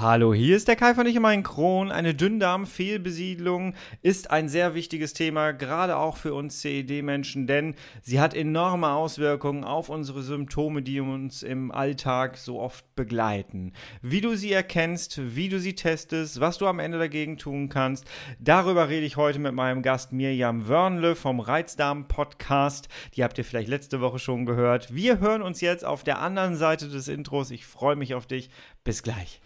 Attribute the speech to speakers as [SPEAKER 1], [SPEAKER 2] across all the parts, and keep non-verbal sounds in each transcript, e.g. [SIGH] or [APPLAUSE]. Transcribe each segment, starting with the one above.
[SPEAKER 1] Hallo, hier ist der Kai von Ich und mein Kron. Eine Dünndarmfehlbesiedlung ist ein sehr wichtiges Thema, gerade auch für uns CED-Menschen, denn sie hat enorme Auswirkungen auf unsere Symptome, die uns im Alltag so oft begleiten. Wie du sie erkennst, wie du sie testest, was du am Ende dagegen tun kannst, darüber rede ich heute mit meinem Gast Mirjam Wörnle vom Reizdarm-Podcast. Die habt ihr vielleicht letzte Woche schon gehört. Wir hören uns jetzt auf der anderen Seite des Intros. Ich freue mich auf dich. Bis gleich.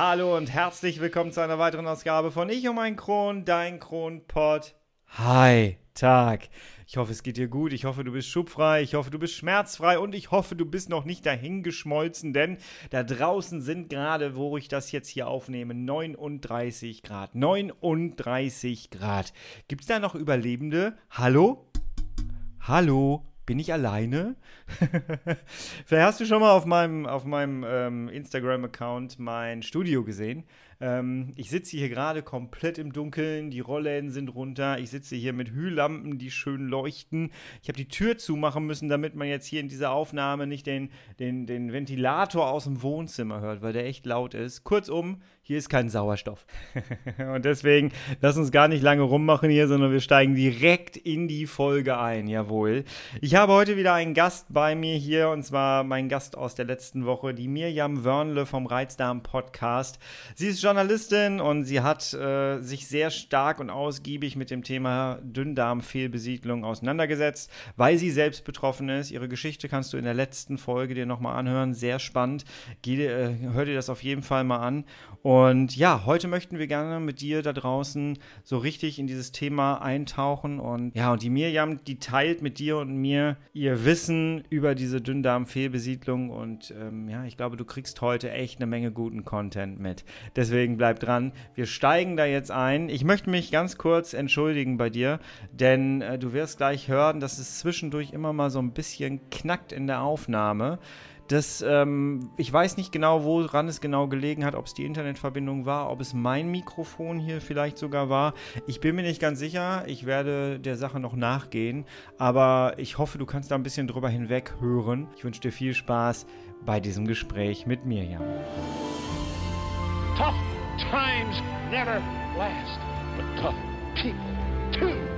[SPEAKER 1] Hallo und herzlich willkommen zu einer weiteren Ausgabe von Ich und mein Kron, dein Kronpott. Hi, Tag. Ich hoffe, es geht dir gut. Ich hoffe, du bist schubfrei. Ich hoffe, du bist schmerzfrei. Und ich hoffe, du bist noch nicht dahingeschmolzen, denn da draußen sind gerade, wo ich das jetzt hier aufnehme, 39 Grad. 39 Grad. Gibt es da noch Überlebende? Hallo? Hallo? Bin ich alleine? [LAUGHS] Vielleicht hast du schon mal auf meinem, auf meinem ähm, Instagram-Account mein Studio gesehen. Ähm, ich sitze hier gerade komplett im Dunkeln, die Rollläden sind runter. Ich sitze hier mit Hühlampen, die schön leuchten. Ich habe die Tür zumachen müssen, damit man jetzt hier in dieser Aufnahme nicht den, den, den Ventilator aus dem Wohnzimmer hört, weil der echt laut ist. Kurzum, hier ist kein Sauerstoff. [LAUGHS] Und deswegen, lass uns gar nicht lange rummachen hier, sondern wir steigen direkt in die Folge ein. Jawohl. Ich habe heute wieder einen Gast bei mir hier und zwar mein Gast aus der letzten Woche, die Mirjam Wörnle vom Reizdarm Podcast. Sie ist Journalistin und sie hat äh, sich sehr stark und ausgiebig mit dem Thema Dünndarmfehlbesiedlung auseinandergesetzt, weil sie selbst betroffen ist. Ihre Geschichte kannst du in der letzten Folge dir nochmal anhören. Sehr spannend. Geh, äh, hör dir das auf jeden Fall mal an. Und ja, heute möchten wir gerne mit dir da draußen so richtig in dieses Thema eintauchen. Und ja, und die Mirjam, die teilt mit dir und mir ihr Wissen über diese Dünndarmfehlbesiedlung. Und ähm, ja, ich glaube, du kriegst heute echt eine Menge guten Content mit. Deswegen Deswegen bleib dran. Wir steigen da jetzt ein. Ich möchte mich ganz kurz entschuldigen bei dir, denn äh, du wirst gleich hören, dass es zwischendurch immer mal so ein bisschen knackt in der Aufnahme. Das, ähm, ich weiß nicht genau, woran es genau gelegen hat, ob es die Internetverbindung war, ob es mein Mikrofon hier vielleicht sogar war. Ich bin mir nicht ganz sicher. Ich werde der Sache noch nachgehen. Aber ich hoffe, du kannst da ein bisschen drüber hinweg hören. Ich wünsche dir viel Spaß bei diesem Gespräch mit Mirjam. Tough times never last, but tough people too.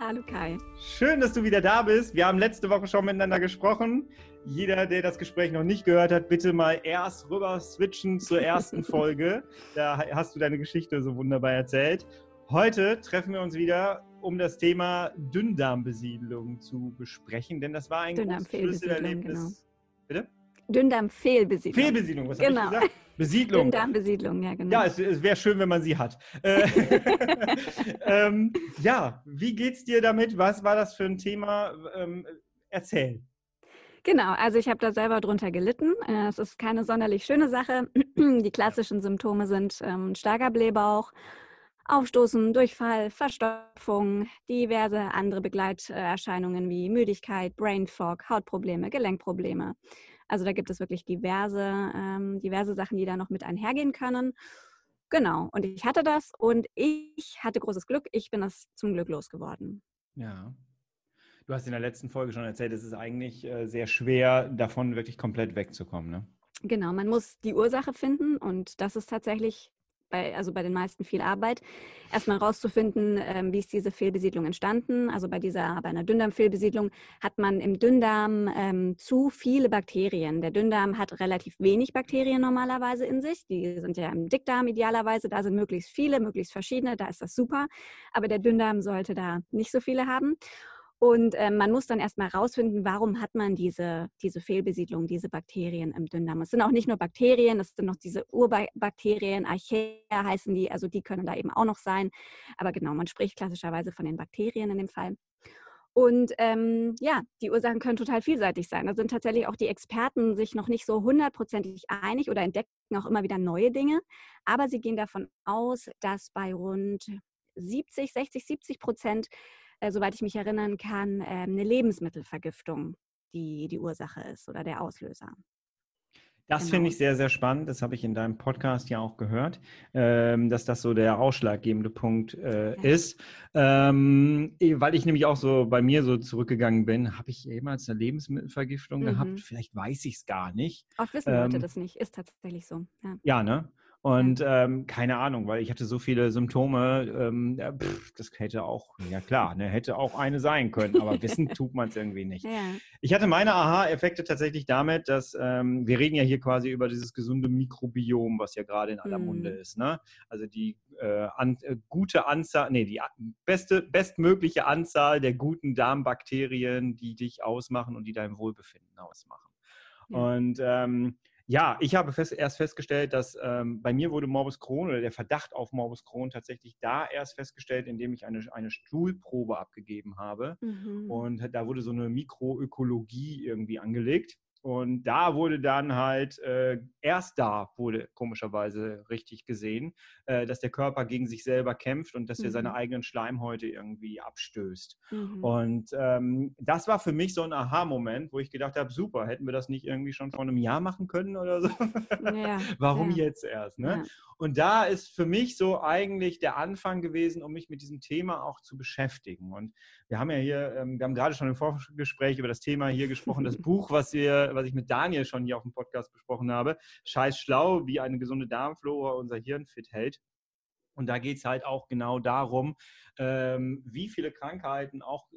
[SPEAKER 1] Hallo
[SPEAKER 2] Kai.
[SPEAKER 1] Schön, dass du wieder da bist. Wir haben letzte Woche schon miteinander gesprochen. Jeder, der das Gespräch noch nicht gehört hat, bitte mal erst rüber switchen zur ersten [LAUGHS] Folge. Da hast du deine Geschichte so wunderbar erzählt. Heute treffen wir uns wieder, um das Thema Dünndarmbesiedlung zu besprechen, denn das war ein großes Schlüsselerlebnis. Genau.
[SPEAKER 2] Bitte? Dünndarmfehlbesiedlung.
[SPEAKER 1] Fehlbesiedlung, was genau. habe ich gesagt? [LAUGHS] Besiedlung.
[SPEAKER 2] Dünndarmbesiedlung, ja, genau.
[SPEAKER 1] Ja, es, es wäre schön, wenn man sie hat. [LAUGHS] Äh, ähm, ja, wie geht's dir damit? Was war das für ein Thema? Ähm, erzähl.
[SPEAKER 2] Genau, also ich habe da selber drunter gelitten. Äh, es ist keine sonderlich schöne Sache. [CLEARS THROAT] Die klassischen Symptome sind ähm, starker Blähbauch, Aufstoßen, Durchfall, Verstopfung, diverse andere Begleiterscheinungen wie Müdigkeit, Brain Fog, Hautprobleme, Gelenkprobleme. Also da gibt es wirklich diverse, ähm, diverse Sachen, die da noch mit einhergehen können. Genau, und ich hatte das und ich hatte großes Glück. Ich bin das zum Glück losgeworden.
[SPEAKER 1] Ja. Du hast in der letzten Folge schon erzählt, es ist eigentlich äh, sehr schwer, davon wirklich komplett wegzukommen. Ne?
[SPEAKER 2] Genau, man muss die Ursache finden und das ist tatsächlich bei, also bei den meisten viel Arbeit, erstmal rauszufinden, ähm, wie ist diese Fehlbesiedlung entstanden. Also bei dieser, bei einer Dünndarmfehlbesiedlung hat man im Dünndarm ähm, zu viele Bakterien. Der Dünndarm hat relativ wenig Bakterien normalerweise in sich. Die sind ja im Dickdarm idealerweise. Da sind möglichst viele, möglichst verschiedene. Da ist das super. Aber der Dünndarm sollte da nicht so viele haben. Und äh, man muss dann erstmal herausfinden, warum hat man diese, diese Fehlbesiedlung, diese Bakterien im Dünndarm. Es sind auch nicht nur Bakterien, es sind noch diese Urbakterien, Archaea heißen die, also die können da eben auch noch sein. Aber genau, man spricht klassischerweise von den Bakterien in dem Fall. Und ähm, ja, die Ursachen können total vielseitig sein. Da sind tatsächlich auch die Experten sich noch nicht so hundertprozentig einig oder entdecken auch immer wieder neue Dinge. Aber sie gehen davon aus, dass bei rund 70, 60, 70 Prozent, äh, soweit ich mich erinnern kann, äh, eine Lebensmittelvergiftung, die die Ursache ist oder der Auslöser.
[SPEAKER 1] Das genau. finde ich sehr, sehr spannend. Das habe ich in deinem Podcast ja auch gehört, ähm, dass das so der ausschlaggebende Punkt äh, ja. ist. Ähm, weil ich nämlich auch so bei mir so zurückgegangen bin, habe ich jemals eine Lebensmittelvergiftung mhm. gehabt? Vielleicht weiß ich es gar nicht.
[SPEAKER 2] Oft wissen Leute ähm, das nicht. Ist tatsächlich so.
[SPEAKER 1] Ja, ja ne? Und ähm, keine Ahnung, weil ich hatte so viele Symptome, ähm, pff, das hätte auch, ja klar, ne, hätte auch eine sein können, aber wissen [LAUGHS] tut man es irgendwie nicht. Ja. Ich hatte meine Aha-Effekte tatsächlich damit, dass ähm, wir reden ja hier quasi über dieses gesunde Mikrobiom, was ja gerade in aller Munde mhm. ist. Ne? Also die äh, an, äh, gute Anzahl, nee, die beste, bestmögliche Anzahl der guten Darmbakterien, die dich ausmachen und die dein Wohlbefinden ausmachen. Ja. Und ähm, ja, ich habe fest, erst festgestellt, dass ähm, bei mir wurde Morbus Crohn oder der Verdacht auf Morbus Crohn tatsächlich da erst festgestellt, indem ich eine, eine Stuhlprobe abgegeben habe. Mhm. Und da wurde so eine Mikroökologie irgendwie angelegt. Und da wurde dann halt, äh, erst da wurde komischerweise richtig gesehen, äh, dass der Körper gegen sich selber kämpft und dass mhm. er seine mhm. eigenen Schleimhäute irgendwie abstößt. Mhm. Und ähm, das war für mich so ein Aha-Moment, wo ich gedacht habe, super, hätten wir das nicht irgendwie schon vor einem Jahr machen können oder so? Ja. [LAUGHS] Warum ja. jetzt erst? Ne? Ja. Und da ist für mich so eigentlich der Anfang gewesen, um mich mit diesem Thema auch zu beschäftigen. Und wir haben ja hier, ähm, wir haben gerade schon im Vorgespräch über das Thema hier gesprochen, das [LAUGHS] Buch, was wir, was ich mit Daniel schon hier auf dem Podcast besprochen habe, Scheiß schlau, wie eine gesunde Darmflora unser Hirn fit hält. Und da geht es halt auch genau darum, ähm, wie viele Krankheiten, auch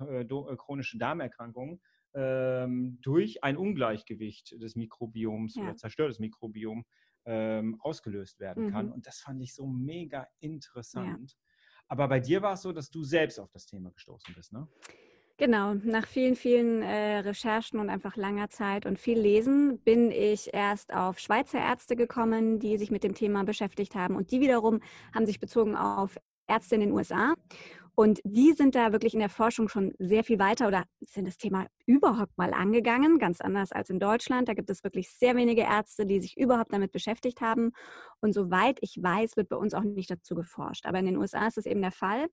[SPEAKER 1] äh, äh, chronische Darmerkrankungen, ähm, durch ein Ungleichgewicht des Mikrobioms ja. oder zerstörtes Mikrobiom ähm, ausgelöst werden mhm. kann. Und das fand ich so mega interessant. Ja. Aber bei dir war es so, dass du selbst auf das Thema gestoßen bist, ne?
[SPEAKER 2] Genau, nach vielen, vielen äh, Recherchen und einfach langer Zeit und viel Lesen bin ich erst auf Schweizer Ärzte gekommen, die sich mit dem Thema beschäftigt haben. Und die wiederum haben sich bezogen auf Ärzte in den USA. Und die sind da wirklich in der Forschung schon sehr viel weiter oder sind das Thema überhaupt mal angegangen, ganz anders als in Deutschland. Da gibt es wirklich sehr wenige Ärzte, die sich überhaupt damit beschäftigt haben. Und soweit ich weiß, wird bei uns auch nicht dazu geforscht. Aber in den USA ist es eben der Fall.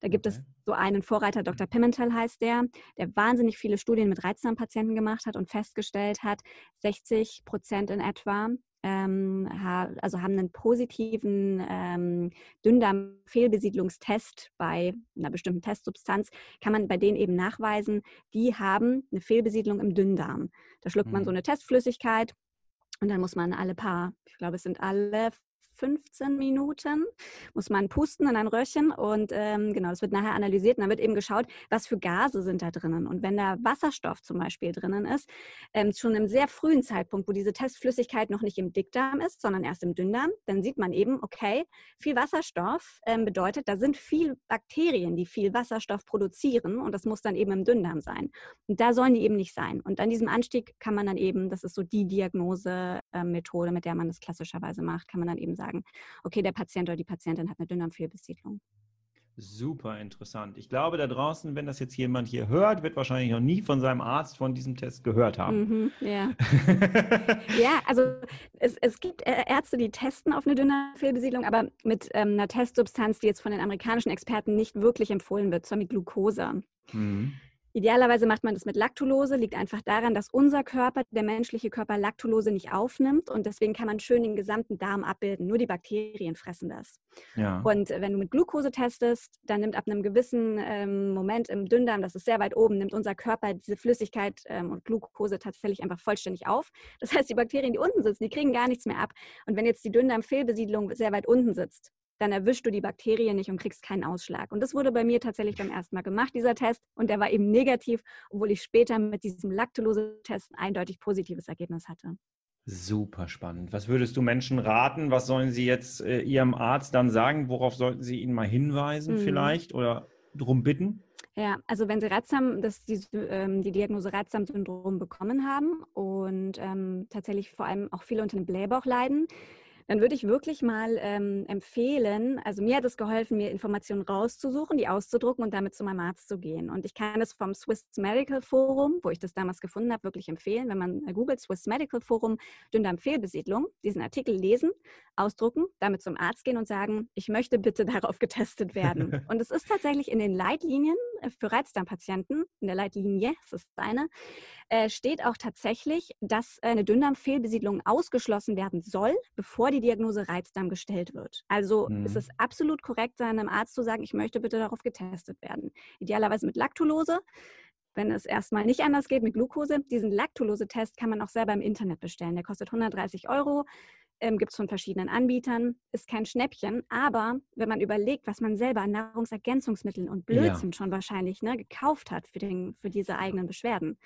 [SPEAKER 2] Da gibt okay. es so einen Vorreiter, Dr. Pimentel heißt der, der wahnsinnig viele Studien mit Reizdarmpatienten gemacht hat und festgestellt hat, 60 Prozent in etwa ähm, also haben einen positiven ähm, Dünndarm-Fehlbesiedlungstest bei einer bestimmten Testsubstanz, kann man bei denen eben nachweisen, die haben eine Fehlbesiedlung im Dünndarm. Da schluckt man so mhm. eine Testflüssigkeit und dann muss man alle paar, ich glaube, es sind alle 15 Minuten muss man pusten in ein Röhrchen und ähm, genau, das wird nachher analysiert und dann wird eben geschaut, was für Gase sind da drinnen. Und wenn da Wasserstoff zum Beispiel drinnen ist, ähm, schon im sehr frühen Zeitpunkt, wo diese Testflüssigkeit noch nicht im Dickdarm ist, sondern erst im Dünndarm, dann sieht man eben, okay, viel Wasserstoff ähm, bedeutet, da sind viel Bakterien, die viel Wasserstoff produzieren und das muss dann eben im Dünndarm sein. Und da sollen die eben nicht sein. Und an diesem Anstieg kann man dann eben, das ist so die Diagnosemethode, mit der man das klassischerweise macht, kann man dann eben sagen, sagen, okay, der Patient oder die Patientin hat eine Dünndarmfehlbesiedlung.
[SPEAKER 1] Super interessant. Ich glaube, da draußen, wenn das jetzt jemand hier hört, wird wahrscheinlich noch nie von seinem Arzt von diesem Test gehört haben.
[SPEAKER 2] Mhm, ja. [LAUGHS] ja, also es, es gibt Ärzte, die testen auf eine Dünndarmfehlbesiedlung, aber mit ähm, einer Testsubstanz, die jetzt von den amerikanischen Experten nicht wirklich empfohlen wird, zwar mit Glucose. Mhm. Idealerweise macht man das mit Lactulose, liegt einfach daran, dass unser Körper, der menschliche Körper, Lactulose nicht aufnimmt und deswegen kann man schön den gesamten Darm abbilden. Nur die Bakterien fressen das. Ja. Und wenn du mit Glucose testest, dann nimmt ab einem gewissen ähm, Moment im Dünndarm, das ist sehr weit oben, nimmt unser Körper diese Flüssigkeit ähm, und Glucose tatsächlich einfach vollständig auf. Das heißt, die Bakterien, die unten sitzen, die kriegen gar nichts mehr ab. Und wenn jetzt die Dünndarmfehlbesiedlung sehr weit unten sitzt, dann erwischst du die Bakterien nicht und kriegst keinen Ausschlag. Und das wurde bei mir tatsächlich beim ersten Mal gemacht, dieser Test. Und der war eben negativ, obwohl ich später mit diesem Laktulose-Test ein eindeutig positives Ergebnis hatte.
[SPEAKER 1] Super spannend. Was würdest du Menschen raten? Was sollen sie jetzt äh, ihrem Arzt dann sagen? Worauf sollten sie ihn mal hinweisen mhm. vielleicht oder darum bitten?
[SPEAKER 2] Ja, also wenn Sie Reizdarm, das, die, ähm, die Diagnose Reizdarmsyndrom bekommen haben und ähm, tatsächlich vor allem auch viele unter dem Blähbauch leiden, dann würde ich wirklich mal ähm, empfehlen, also mir hat es geholfen, mir Informationen rauszusuchen, die auszudrucken und damit zu meinem Arzt zu gehen. Und ich kann es vom Swiss Medical Forum, wo ich das damals gefunden habe, wirklich empfehlen, wenn man googelt, Swiss Medical Forum, Dünndarmfehlbesiedlung, diesen Artikel lesen, ausdrucken, damit zum Arzt gehen und sagen, ich möchte bitte [LAUGHS] darauf getestet werden. [LAUGHS] und es ist tatsächlich in den Leitlinien äh, für Reizdarmpatienten, in der Leitlinie, das ist eine, äh, steht auch tatsächlich, dass eine Dünndarmfehlbesiedlung ausgeschlossen werden soll, bevor die Diagnose Reizdarm gestellt wird. Also mhm. ist es absolut korrekt, seinem Arzt zu sagen, ich möchte bitte darauf getestet werden. Idealerweise mit Laktulose. Wenn es erstmal nicht anders geht mit Glucose, diesen Laktulose-Test kann man auch selber im Internet bestellen. Der kostet 130 Euro, ähm, gibt es von verschiedenen Anbietern, ist kein Schnäppchen. Aber wenn man überlegt, was man selber an Nahrungsergänzungsmitteln und Blödsinn ja. schon wahrscheinlich ne, gekauft hat für, den, für diese eigenen Beschwerden,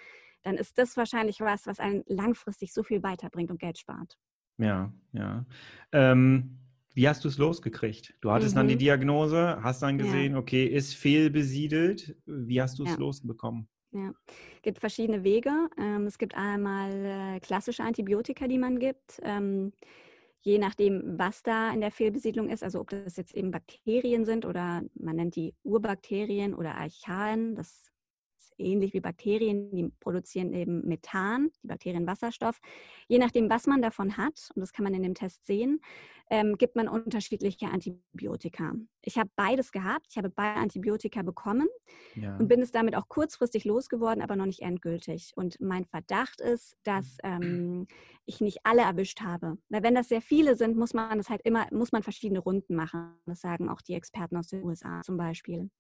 [SPEAKER 2] dann ist das wahrscheinlich was, was einen langfristig so viel weiterbringt und Geld spart.
[SPEAKER 1] Ja, ja. Ähm, wie hast du es losgekriegt? Du hattest mhm. dann die mhm. Diagnose, hast dann gesehen, ja. okay, ist fehlbesiedelt. Wie hast du es ja. losbekommen?
[SPEAKER 2] Ja, es gibt verschiedene Wege. Ähm, es gibt einmal äh, klassische Antibiotika, die man gibt. Ähm, je nachdem, was da in der Fehlbesiedlung ist, also ob das jetzt eben Bakterien sind oder man nennt die Urbakterien oder Archaen, das ähnlich wie Bakterien, die produzieren eben Methan, die Bakterien Wasserstoff. Je nachdem, was man davon hat, und das kann man in dem Test sehen, ähm, gibt man unterschiedliche Antibiotika. Ich habe beides gehabt. Ich habe beide Antibiotika bekommen ja. und bin es damit auch kurzfristig losgeworden, aber noch nicht endgültig. Und mein Verdacht ist, dass ähm, ich nicht alle erwischt habe. Weil wenn das sehr viele sind, muss man das halt immer, muss man verschiedene Runden machen. Das sagen auch die Experten aus den USA zum Beispiel.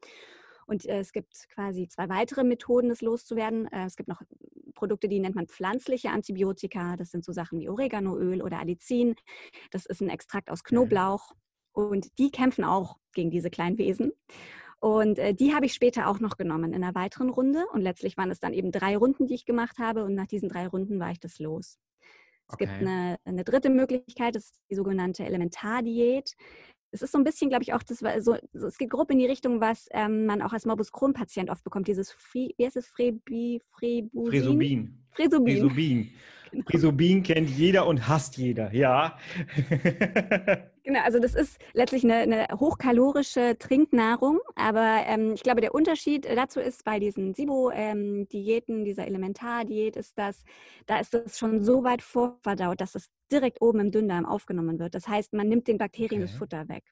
[SPEAKER 2] Und äh, es gibt quasi zwei weitere Methoden, das loszuwerden. Äh, es gibt noch Produkte, die nennt man pflanzliche Antibiotika. Das sind so Sachen wie Oreganoöl oder Allicin. Das ist ein Extrakt aus Knoblauch. Und die kämpfen auch gegen diese kleinen Wesen. Und äh, die habe ich später auch noch genommen in einer weiteren Runde. Und letztlich waren es dann eben drei Runden, die ich gemacht habe. Und nach diesen drei Runden war ich das los. Es okay. gibt eine, eine, dritte Möglichkeit, das ist die sogenannte Elementardiät es ist so ein bisschen, glaube ich, auch, das war so, es geht grob in die Richtung, was ähm, man auch als Morbus Crohn-Patient oft bekommt, dieses, Fri, wie heißt es, Frebi,
[SPEAKER 1] Frebusin? Fresobin. Fresobin. Fresobin. Genau. Fresobin kennt jeder und hasst jeder, ja. [LAUGHS]
[SPEAKER 2] genau, also das ist letztlich eine, eine hochkalorische Trinknahrung, aber ähm, ich glaube, der Unterschied dazu ist bei diesen SIBO-Diäten, ähm, dieser Elementardiät, ist dass da ist es schon so weit vorverdaut, dass es direkt oben im Dünndarm aufgenommen wird. Das heißt, man nimmt den Bakterien okay. das Futter weg.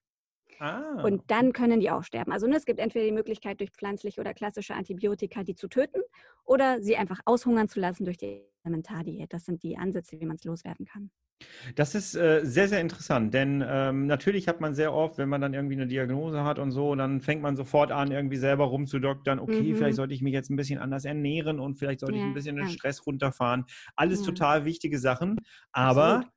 [SPEAKER 2] Ah. Und dann können die auch sterben. Also ne, es gibt entweder die Möglichkeit, durch pflanzliche oder klassische Antibiotika die zu töten oder sie einfach aushungern zu lassen durch die Elementardiät. Das sind die Ansätze, wie man es loswerden kann.
[SPEAKER 1] Das ist äh, sehr, sehr interessant, denn ähm, natürlich hat man sehr oft, wenn man dann irgendwie eine Diagnose hat und so, dann fängt man sofort an, irgendwie selber rumzudoktern, okay, mhm. vielleicht sollte ich mich jetzt ein bisschen anders ernähren und vielleicht sollte ja, ich ein bisschen den Stress runterfahren. Alles ja. total wichtige Sachen, aber Absolut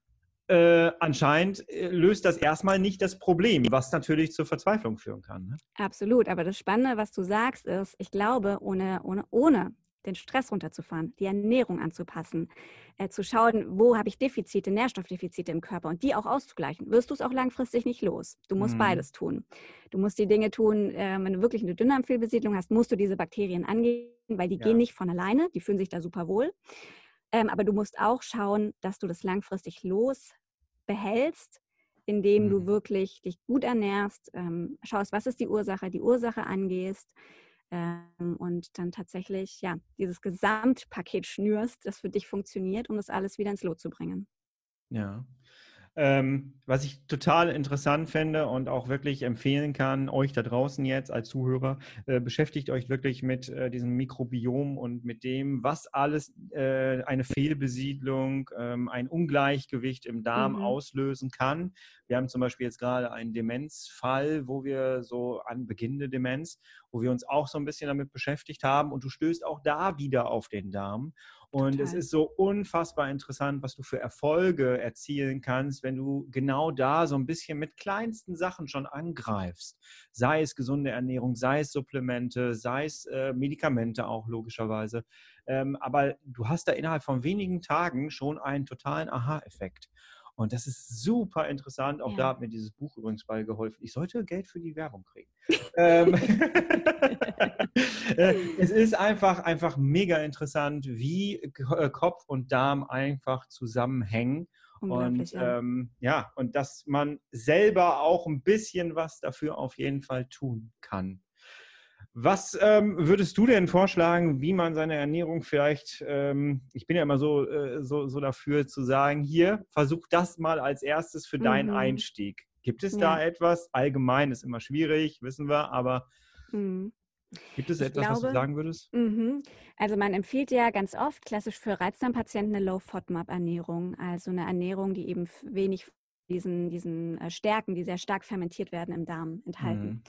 [SPEAKER 1] äh, anscheinend äh, löst das erstmal nicht das Problem, was natürlich zur Verzweiflung führen kann. Ne?
[SPEAKER 2] Absolut, aber das Spannende, was du sagst, ist, ich glaube, ohne, ohne, ohne den Stress runterzufahren, die Ernährung anzupassen, äh, zu schauen, wo habe ich Defizite, Nährstoffdefizite im Körper und die auch auszugleichen, wirst du es auch langfristig nicht los. Du musst mhm. beides tun. Du musst die Dinge tun, äh, wenn du wirklich eine Dünndarmfehlbesiedlung hast, musst du diese Bakterien angehen, weil die ja. gehen nicht von alleine, die fühlen sich da super wohl. Ähm, aber du musst auch schauen, dass du das langfristig los behältst, indem mhm. du wirklich dich gut ernährst, ähm, schaust, was ist die Ursache, die Ursache angehst ähm, und dann tatsächlich ja dieses Gesamtpaket schnürst, das für dich funktioniert, um das alles wieder ins Lot zu bringen.
[SPEAKER 1] Ja. Ähm, was ich total interessant fände und auch wirklich empfehlen kann, euch da draußen jetzt als Zuhörer, äh, beschäftigt euch wirklich mit äh, diesem Mikrobiom und mit dem, was alles äh, eine Fehlbesiedlung, ähm, ein Ungleichgewicht im Darm mhm. auslösen kann. Wir haben zum Beispiel jetzt gerade einen Demenzfall, wo wir so an beginnende Demenz, wo wir uns auch so ein bisschen damit beschäftigt haben und du stößt auch da wieder auf den Darm. Und Total. es ist so unfassbar interessant, was du für Erfolge erzielen kannst, wenn du genau da so ein bisschen mit kleinsten Sachen schon angreifst. Sei es gesunde Ernährung, sei es Supplemente, sei es äh, Medikamente auch logischerweise. Ähm, aber du hast da innerhalb von wenigen Tagen schon einen totalen Aha-Effekt. Und das ist super interessant. Auch ja. da hat mir dieses Buch übrigens bei geholfen. Ich sollte Geld für die Werbung kriegen. [LAUGHS] ähm, [LAUGHS] [LAUGHS] äh, es ist einfach, einfach mega interessant, wie äh, Kopf und Darm einfach zusammenhängen Und ja. Ähm, ja, und dass man selber auch ein bisschen was dafür auf jeden Fall tun kann. Was ähm, würdest du denn vorschlagen, wie man seine Ernährung vielleicht, ähm, ich bin ja immer so, äh, so, so dafür zu sagen, hier, versuch das mal als erstes für mhm. deinen Einstieg. Gibt es ja. da etwas? Allgemein ist immer schwierig, wissen wir, aber mhm. Gibt es etwas, glaube, was du sagen würdest?
[SPEAKER 2] Mhm. Also man empfiehlt ja ganz oft klassisch für Reizdarmpatienten eine Low-FODMAP-Ernährung, also eine Ernährung, die eben wenig diesen, diesen äh, Stärken, die sehr stark fermentiert werden im Darm, enthalten.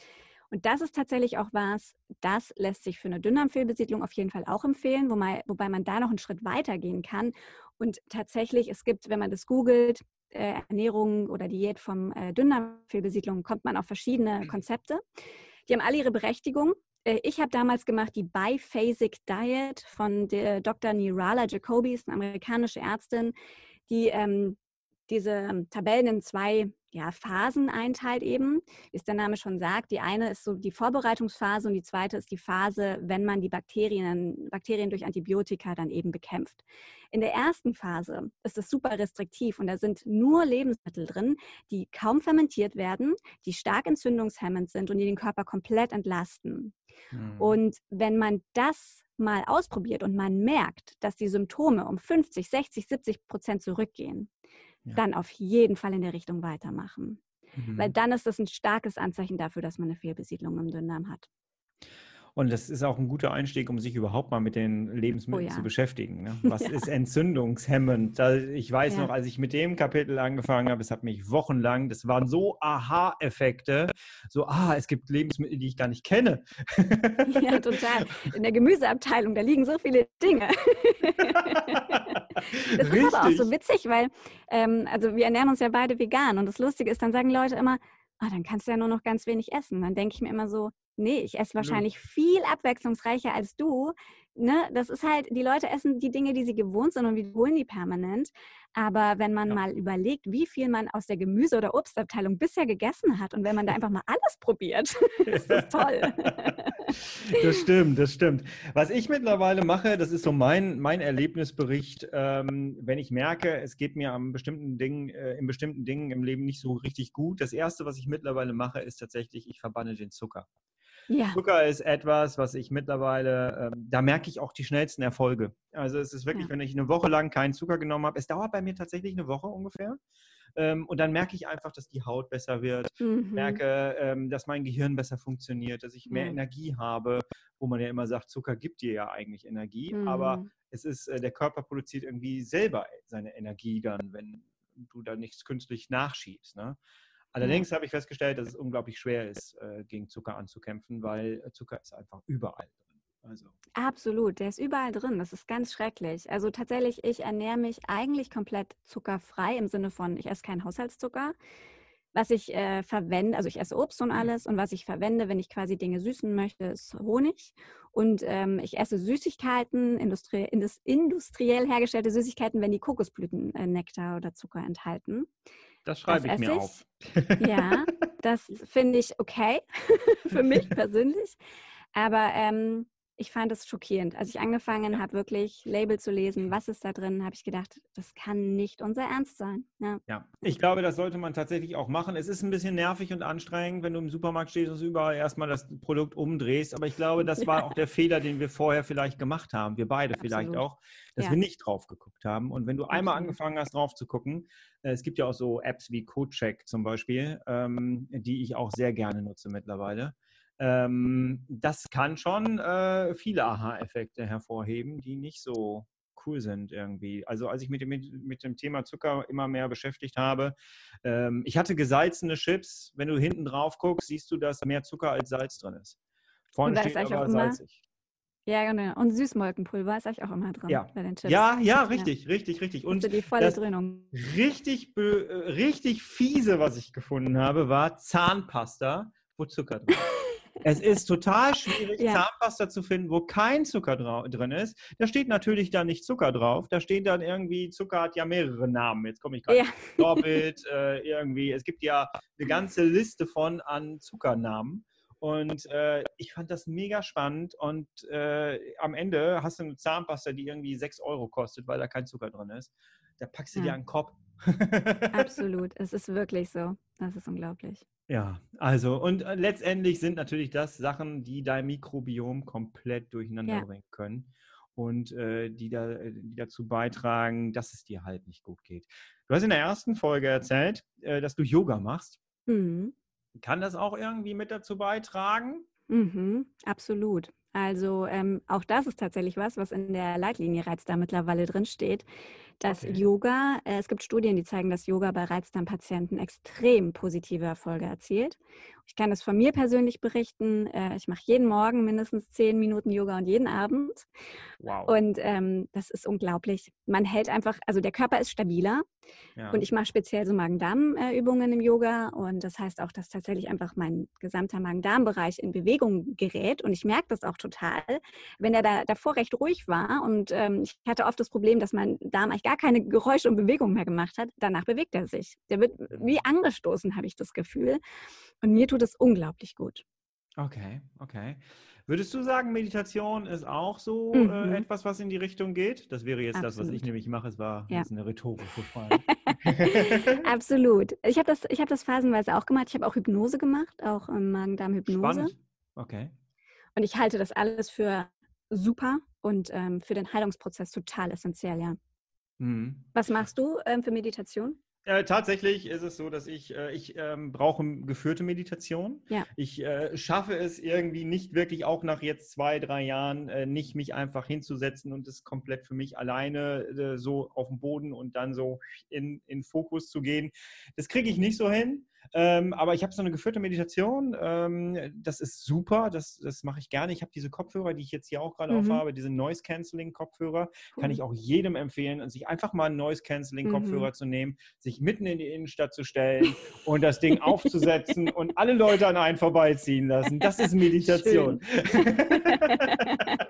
[SPEAKER 2] Und das ist tatsächlich auch was, das lässt sich für eine Dünndarmfehlbesiedlung auf jeden Fall auch empfehlen, wobei, wobei man da noch einen Schritt weiter gehen kann. Und tatsächlich, es gibt, wenn man das googelt, äh, Ernährung oder Diät vom äh, Dünndarmfehlbesiedlung, kommt man auf verschiedene Konzepte. Die haben alle ihre Berechtigung. Äh, ich habe damals gemacht die Biphasic Diet von der Dr. Nirala Jacobi, ist eine amerikanische Ärztin, die ähm, diese ähm, Tabellen in zwei ja, Phasen einteilt eben, wie es der Name schon sagt. Die eine ist so die Vorbereitungsphase und die zweite ist die Phase, wenn man die Bakterien, Bakterien durch Antibiotika dann eben bekämpft. In der ersten Phase ist es super restriktiv und da sind nur Lebensmittel drin, die kaum fermentiert werden, die stark entzündungshemmend sind und die den Körper komplett entlasten. Mhm. Und wenn man das mal ausprobiert und man merkt, dass die Symptome um 50, 60, 70 Prozent zurückgehen, ja. dann auf jeden Fall in der Richtung weitermachen. Mhm. Weil dann ist das ein starkes Anzeichen dafür, dass man eine Fehlbesiedlung im Dünndarm hat.
[SPEAKER 1] Und das ist auch ein guter Einstieg, um sich überhaupt mal mit den Lebensmitteln oh ja. zu beschäftigen. Ne? [LAUGHS] Was ja. ist entzündungshemmend? ich weiß ja. noch, als ich mit dem Kapitel angefangen habe, es hat mich wochenlang, das waren so Aha-Effekte, so, ah, es gibt Lebensmittel, die ich gar nicht kenne. [LAUGHS]
[SPEAKER 2] Ja, total. In der Gemüseabteilung, da liegen so viele Dinge. [LAUGHS] Das Richtig. ist aber auch so witzig, weil ähm, also wir ernähren uns ja beide vegan und das Lustige ist, dann sagen Leute immer, oh, dann kannst du ja nur noch ganz wenig essen. Dann denke ich mir immer so, nee, ich esse wahrscheinlich ja. viel abwechslungsreicher als du. Ne? Das ist halt, die Leute essen die Dinge, die sie gewohnt sind und wiederholen die permanent. Aber wenn man ja. mal überlegt, wie viel man aus der Gemüse- oder Obstabteilung bisher gegessen hat und wenn man da einfach mal alles probiert, [LAUGHS] ist das toll. [LAUGHS]
[SPEAKER 1] Das stimmt, das stimmt. Was ich mittlerweile mache, das ist so mein, mein Erlebnisbericht, ähm, wenn ich merke, es geht mir am bestimmten Dingen, äh, in bestimmten Dingen im Leben nicht so richtig gut. Das Erste, was ich mittlerweile mache, ist tatsächlich, ich verbanne den Zucker. Ja. Zucker ist etwas, was ich mittlerweile, ähm, da merke ich auch die schnellsten Erfolge. Also es ist wirklich, ja. wenn ich eine Woche lang keinen Zucker genommen habe, es dauert bei mir tatsächlich eine Woche ungefähr. Ähm, und dann merke ich einfach, dass die Haut besser wird, mhm. merke, ähm, dass mein Gehirn besser funktioniert, dass ich mehr mhm. Energie habe, wo man ja immer sagt, Zucker gibt dir ja eigentlich Energie, mhm. aber es ist, äh, der Körper produziert irgendwie selber seine Energie dann, wenn du da nichts künstlich nachschiebst. Ne? Allerdings habe ich festgestellt, dass es unglaublich schwer ist, äh, gegen Zucker anzukämpfen, weil äh, Zucker ist einfach überall drin.
[SPEAKER 2] Also. Absolut, der ist überall drin. Das ist ganz schrecklich. Also tatsächlich, ich ernähre mich eigentlich komplett zuckerfrei im Sinne von, ich esse keinen Haushaltszucker. Was ich äh, verwende, also ich esse Obst und mhm. alles und was ich verwende, wenn ich quasi Dinge süßen möchte, ist Honig. Und ähm, ich esse Süßigkeiten, industrie industriell hergestellte Süßigkeiten, wenn die Kokosblüten äh, Nektar oder Zucker enthalten.
[SPEAKER 1] Das schreibe das ich mir ich. auf.
[SPEAKER 2] Ja, das [LAUGHS] finde ich okay [LAUGHS] für mich persönlich. Aber ähm, ich fand es schockierend. Als ich angefangen habe, wirklich Label zu lesen, was ist da drin, habe ich gedacht, das kann nicht unser Ernst sein.
[SPEAKER 1] Ja. ja. ich glaube, das sollte man tatsächlich auch machen. Es ist ein bisschen nervig und anstrengend, wenn du im Supermarkt stehst und überall erstmal das Produkt umdrehst. Aber ich glaube, das war auch der [LAUGHS] Fehler, den wir vorher vielleicht gemacht haben. Wir beide Absolut. vielleicht auch, dass ja. wir nicht drauf geguckt haben. Und wenn du einmal angefangen hast, drauf zu gucken, äh, es gibt ja auch so Apps wie CodeCheck zum Beispiel, ähm, die ich auch sehr gerne nutze mittlerweile ähm, das kann schon äh, viele Aha-Effekte hervorheben, die nicht so cool sind irgendwie. Also als ich mich mit, mit, dem Thema Zucker immer mehr beschäftigt habe, ähm, ich hatte gesalzene Chips. Wenn du hinten drauf guckst, siehst du, dass mehr Zucker als Salz drin ist.
[SPEAKER 2] Vorne steht aber salzig. Ja, genau. Und Süßmolkenpulver ist eigentlich auch immer drin
[SPEAKER 1] ja. bei den Chips. Ja, ja, richtig, ja. richtig, richtig. Und
[SPEAKER 2] die volle Dröhnung.
[SPEAKER 1] Richtig, äh, richtig fiese, was ich gefunden habe, war Zahnpasta, wo Zucker drin ist. Es ist total schwierig, ja. Zahnpasta zu finden, wo kein Zucker drin ist. Da steht natürlich dann nicht Zucker drauf. Da steht dann irgendwie, Zucker hat ja mehrere Namen. Jetzt komme ich gerade. Ja. Orbit, äh, irgendwie. Es gibt ja eine ganze Liste von an Zuckernamen. Und äh, ich fand das mega spannend. Und äh, am Ende hast du eine Zahnpasta, die irgendwie 6 Euro kostet, weil da kein Zucker drin ist. Da packst du ja. dir einen Kopf
[SPEAKER 2] Absolut. Es ist wirklich so. Das ist unglaublich.
[SPEAKER 1] Ja, also und äh, letztendlich sind natürlich das Sachen, die dein Mikrobiom komplett durcheinander
[SPEAKER 2] Ja.
[SPEAKER 1] bringen können und äh, die, da, äh, die dazu beitragen, dass es dir halt nicht gut geht. Du hast in der ersten Folge erzählt, äh, dass du Yoga machst.
[SPEAKER 2] Mhm.
[SPEAKER 1] Kann das auch irgendwie mit dazu beitragen?
[SPEAKER 2] Mhm, absolut. Also ähm, auch das ist tatsächlich was, was in der Leitlinie Reizdarm mittlerweile drin steht, dass
[SPEAKER 1] Okay.
[SPEAKER 2] Yoga, äh, es gibt Studien, die zeigen, dass Yoga bei Reizdarmpatienten extrem positive Erfolge erzielt. Ich kann das von mir persönlich berichten. Äh, ich mache jeden Morgen mindestens zehn Minuten Yoga und jeden Abend.
[SPEAKER 1] Wow.
[SPEAKER 2] Und ähm, das ist unglaublich. Man hält einfach, also der Körper ist stabiler.
[SPEAKER 1] ja.
[SPEAKER 2] Und ich mache speziell so Magen-Darm-Übungen im Yoga. Und das heißt auch, dass tatsächlich einfach mein gesamter Magen-Darm-Bereich in Bewegung gerät. Und ich merke das auch total, wenn er da davor recht ruhig war. Und ähm, ich hatte oft das Problem, dass mein Darm eigentlich gar keine Geräusche und Bewegungen mehr gemacht hat. Danach bewegt er sich. Der wird wie angestoßen, habe ich das Gefühl. Und mir tut es unglaublich gut.
[SPEAKER 1] Okay, okay. Würdest du sagen, Meditation ist auch so
[SPEAKER 2] Mhm.
[SPEAKER 1] äh, etwas, was in die Richtung geht? Das wäre jetzt das, was ich
[SPEAKER 2] Absolut.
[SPEAKER 1] nämlich mache. Es war
[SPEAKER 2] Ja.
[SPEAKER 1] jetzt eine rhetorische Frage. [LAUGHS]
[SPEAKER 2] Absolut. Ich habe das, ich hab das phasenweise auch gemacht. Ich habe auch Hypnose gemacht, auch ähm, Magen-Darm-Hypnose.
[SPEAKER 1] Spannend. Okay.
[SPEAKER 2] Und ich halte das alles für super und ähm, für den Heilungsprozess total essentiell, ja.
[SPEAKER 1] Mhm.
[SPEAKER 2] Was machst du ähm, für Meditation?
[SPEAKER 1] Äh, tatsächlich ist es so, dass ich, äh, ich ähm, brauche geführte Meditation.
[SPEAKER 2] Ja.
[SPEAKER 1] Ich äh, schaffe es irgendwie nicht wirklich, auch nach jetzt zwei, drei Jahren, äh, nicht mich einfach hinzusetzen und es komplett für mich alleine äh, so auf dem Boden und dann so in, in Fokus zu gehen. Das kriege ich nicht so hin. Ähm, aber ich habe so eine geführte Meditation. Ähm, das ist super. Das, das mache ich gerne. Ich habe diese Kopfhörer, die ich jetzt hier auch gerade
[SPEAKER 2] Mhm.
[SPEAKER 1] aufhabe, diese Noise-Canceling-Kopfhörer. Kann ich auch jedem empfehlen, sich einfach mal einen Noise-Canceling-Kopfhörer zu nehmen, sich mitten in die Innenstadt zu stellen und das Ding aufzusetzen [LAUGHS] und alle Leute an einen vorbeiziehen lassen. Das ist Meditation. [LAUGHS]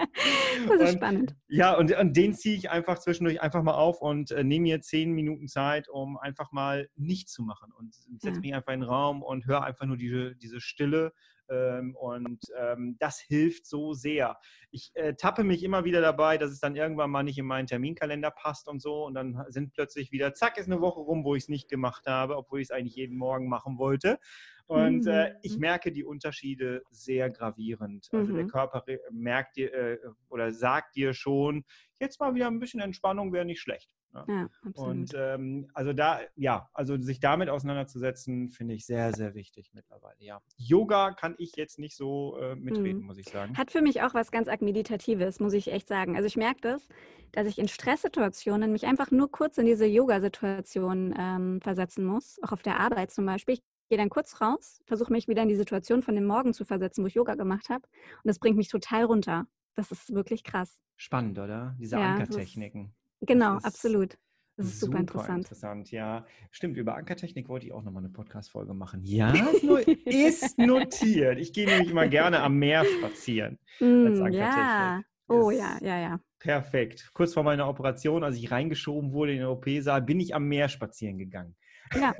[SPEAKER 2] das ist
[SPEAKER 1] Und-
[SPEAKER 2] spannend.
[SPEAKER 1] Ja, und, und den ziehe ich einfach zwischendurch einfach mal auf und äh, nehme mir zehn Minuten Zeit, um einfach mal nichts zu machen und setze
[SPEAKER 2] Ja.
[SPEAKER 1] mich einfach in den Raum und höre einfach nur diese, diese Stille. Ähm, und ähm, das hilft so sehr. Ich äh, tappe mich immer wieder dabei, dass es dann irgendwann mal nicht in meinen Terminkalender passt und so. Und dann sind plötzlich wieder, zack, ist eine Woche rum, wo ich es nicht gemacht habe, obwohl ich es eigentlich jeden Morgen machen wollte. Und äh, ich
[SPEAKER 2] Mhm.
[SPEAKER 1] merke die Unterschiede sehr gravierend. Also der
[SPEAKER 2] Mhm.
[SPEAKER 1] Körper re- merkt dir äh, oder sagt dir schon, jetzt mal wieder ein bisschen Entspannung wäre nicht schlecht. Ne?
[SPEAKER 2] Ja, absolut.
[SPEAKER 1] Und ähm, also da, ja, also sich damit auseinanderzusetzen, finde ich sehr, sehr wichtig mittlerweile, ja. Yoga kann ich jetzt nicht so äh, mitreden,
[SPEAKER 2] Mhm.
[SPEAKER 1] muss ich sagen.
[SPEAKER 2] Hat für mich auch was ganz arg Meditatives, muss ich echt sagen. Also ich merke das, dass ich in Stresssituationen mich einfach nur kurz in diese Yoga-Situation ähm, versetzen muss, auch auf der Arbeit zum Beispiel. Ich gehe dann kurz raus, versuche mich wieder in die Situation von dem Morgen zu versetzen, wo ich Yoga gemacht habe. Und das bringt mich total runter. Das ist wirklich krass.
[SPEAKER 1] Spannend, oder? Diese
[SPEAKER 2] Ja,
[SPEAKER 1] Ankertechniken.
[SPEAKER 2] Genau,
[SPEAKER 1] ist
[SPEAKER 2] absolut. Das ist super interessant.
[SPEAKER 1] interessant, ja. Stimmt, über Ankertechnik wollte ich auch nochmal eine Podcast-Folge machen. Ja, ist, no [LAUGHS] ist notiert. Ich gehe nämlich immer gerne am Meer spazieren.
[SPEAKER 2] Mm,
[SPEAKER 1] Ankertechnik.
[SPEAKER 2] ja. Oh ja, ja, ja.
[SPEAKER 1] Perfekt. Kurz vor meiner Operation, als ich reingeschoben wurde in den OP-Saal, bin ich am Meer spazieren gegangen.
[SPEAKER 2] Ja,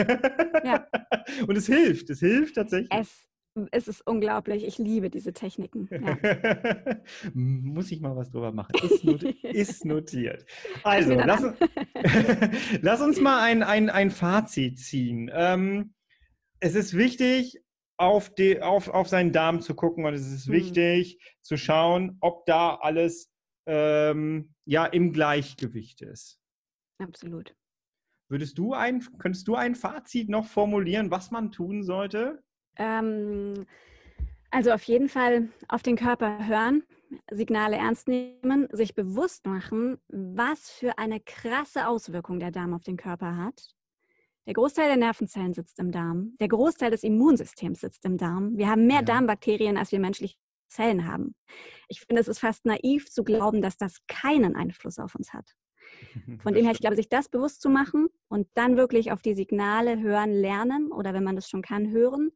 [SPEAKER 2] ja. [LAUGHS]
[SPEAKER 1] Und es hilft, es hilft tatsächlich.
[SPEAKER 2] Es, es ist unglaublich. Ich liebe diese Techniken. Ja. [LAUGHS]
[SPEAKER 1] Muss ich mal was drüber machen. Ist, not ist notiert. [LAUGHS] Also, lass, [LAUGHS] lass uns mal ein, ein, ein Fazit ziehen. Ähm, es ist wichtig, auf, die, auf, auf seinen Darm zu gucken und es ist
[SPEAKER 2] Mhm.
[SPEAKER 1] wichtig zu schauen, ob da alles ähm, ja, im Gleichgewicht ist.
[SPEAKER 2] Absolut.
[SPEAKER 1] Würdest du ein, könntest du ein Fazit noch formulieren, was man tun sollte?
[SPEAKER 2] Ähm, also auf jeden Fall auf den Körper hören, Signale ernst nehmen, sich bewusst machen, was für eine krasse Auswirkung der Darm auf den Körper hat. Der Großteil der Nervenzellen sitzt im Darm. Der Großteil des Immunsystems sitzt im Darm. Wir haben mehr
[SPEAKER 1] Ja.
[SPEAKER 2] Darmbakterien, als wir menschliche Zellen haben. Ich finde, es ist fast naiv zu glauben, dass das keinen Einfluss auf uns hat. [LAUGHS] Von dem her, ich glaube, sich das bewusst zu machen und dann wirklich auf die Signale hören, lernen oder wenn man das schon kann, hören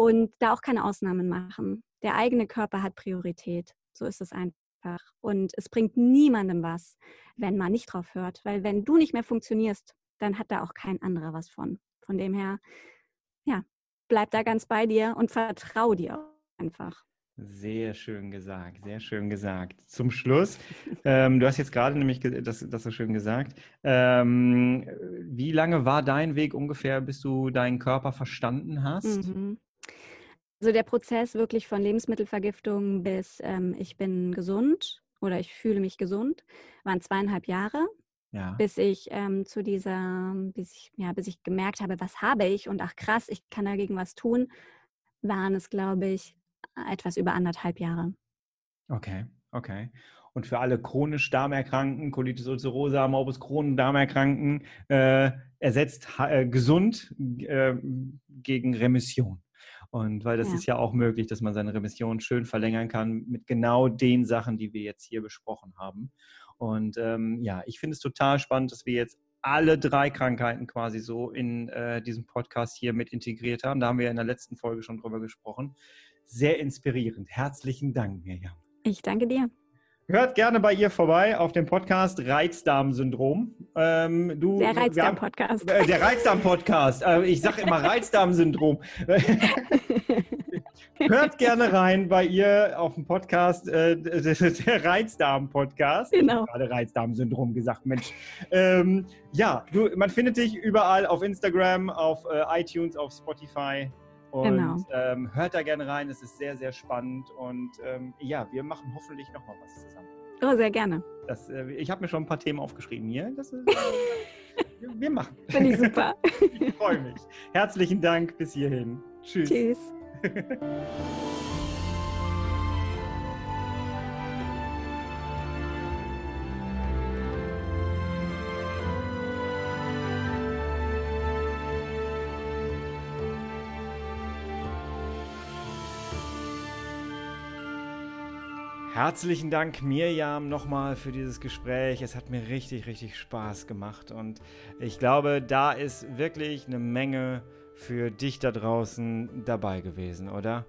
[SPEAKER 2] und da auch keine Ausnahmen machen. Der eigene Körper hat Priorität. So ist es einfach. Und es bringt niemandem was, wenn man nicht drauf hört. Weil wenn du nicht mehr funktionierst, dann hat da auch kein anderer was von. Von dem her, ja, bleib da ganz bei dir und vertrau dir einfach.
[SPEAKER 1] Sehr schön gesagt, sehr schön gesagt. Zum Schluss, [LAUGHS] ähm, du hast jetzt gerade nämlich das, das so schön gesagt. Ähm, wie lange war dein Weg ungefähr, bis du deinen Körper verstanden hast?
[SPEAKER 2] Mhm. Also der Prozess wirklich von Lebensmittelvergiftung bis ähm, ich bin gesund oder ich fühle mich gesund, waren zweieinhalb Jahre,
[SPEAKER 1] Ja.
[SPEAKER 2] bis ich ähm, zu dieser, bis ich, ja, bis ich gemerkt habe, was habe ich und ach krass, ich kann dagegen was tun, waren es, glaube ich, etwas über anderthalb Jahre.
[SPEAKER 1] Okay, okay. Und für alle chronisch Darmerkrankten, Colitis ulcerosa, Morbus Crohn, Darmerkrankten, äh, ersetzt äh, gesund äh, gegen Remission. Und weil das
[SPEAKER 2] Ja.
[SPEAKER 1] ist ja auch möglich, dass man seine Remission schön verlängern kann mit genau den Sachen, die wir jetzt hier besprochen haben. Und ähm, ja, ich finde es total spannend, dass wir jetzt alle drei Krankheiten quasi so in äh, diesem Podcast hier mit integriert haben. Da haben wir in der letzten Folge schon drüber gesprochen. Sehr inspirierend. Herzlichen Dank, Mirjam.
[SPEAKER 2] Ich danke dir.
[SPEAKER 1] Hört gerne bei ihr vorbei auf dem Podcast Reizdarmsyndrom. Ähm, du,
[SPEAKER 2] Der Reizdarm-Podcast.
[SPEAKER 1] Äh, der Reizdarm-Podcast. Äh, ich sage immer Reizdarmsyndrom. [LAUGHS] Hört gerne rein bei ihr auf dem Podcast, äh, der Reizdarm-Podcast.
[SPEAKER 2] Genau.
[SPEAKER 1] Gerade Reizdarmsyndrom gesagt, Mensch. Ähm, ja, du, man findet dich überall auf Instagram, auf äh, iTunes, auf Spotify. Und
[SPEAKER 2] Genau.
[SPEAKER 1] ähm, hört da gerne rein, es ist sehr, sehr spannend. Und ähm, ja, wir machen hoffentlich nochmal was zusammen.
[SPEAKER 2] Oh, sehr gerne.
[SPEAKER 1] Das, äh, ich habe mir schon ein paar Themen aufgeschrieben hier. Das ist, äh, [LAUGHS] wir, wir machen.
[SPEAKER 2] Finde ich super. [LAUGHS]
[SPEAKER 1] Ich freue mich. Herzlichen Dank bis hierhin. Tschüss.
[SPEAKER 2] Tschüss. [LAUGHS]
[SPEAKER 1] Herzlichen Dank, Mirjam, nochmal für dieses Gespräch. Es hat mir richtig, richtig Spaß gemacht. Und ich glaube, da ist wirklich eine Menge für dich da draußen dabei gewesen, oder?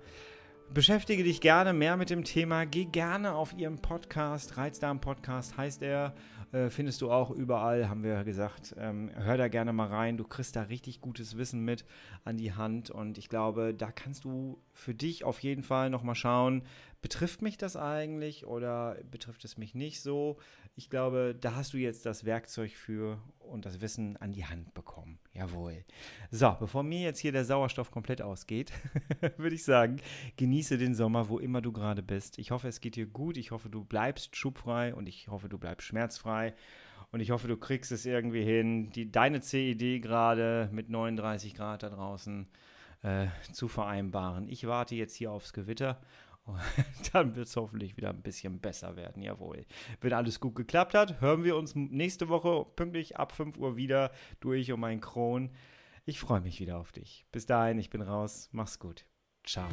[SPEAKER 1] Beschäftige dich gerne mehr mit dem Thema. Geh gerne auf ihrem Podcast. Reizdarm Podcast heißt er. Äh, findest du auch überall, haben wir gesagt. Ähm, hör da gerne mal rein. Du kriegst da richtig gutes Wissen mit an die Hand. Und ich glaube, da kannst du für dich auf jeden Fall nochmal schauen, betrifft mich das eigentlich oder betrifft es mich nicht so? Ich glaube, da hast du jetzt das Werkzeug für und das Wissen an die Hand bekommen. Jawohl. So, bevor mir jetzt hier der Sauerstoff komplett ausgeht, [LAUGHS] würde ich sagen, genieße den Sommer, wo immer du gerade bist. Ich hoffe, es geht dir gut. Ich hoffe, du bleibst schubfrei und ich hoffe, du bleibst schmerzfrei. Und ich hoffe, du kriegst es irgendwie hin, die, deine CED gerade mit 39 Grad da draußen äh, zu vereinbaren. Ich warte jetzt hier aufs Gewitter. Und [LAUGHS] dann wird es hoffentlich wieder ein bisschen besser werden, jawohl. Wenn alles gut geklappt hat, hören wir uns nächste Woche pünktlich ab 5 Uhr wieder durch um meinen Kron. Ich freue mich wieder auf dich. Bis dahin, ich bin raus. Mach's gut. Ciao.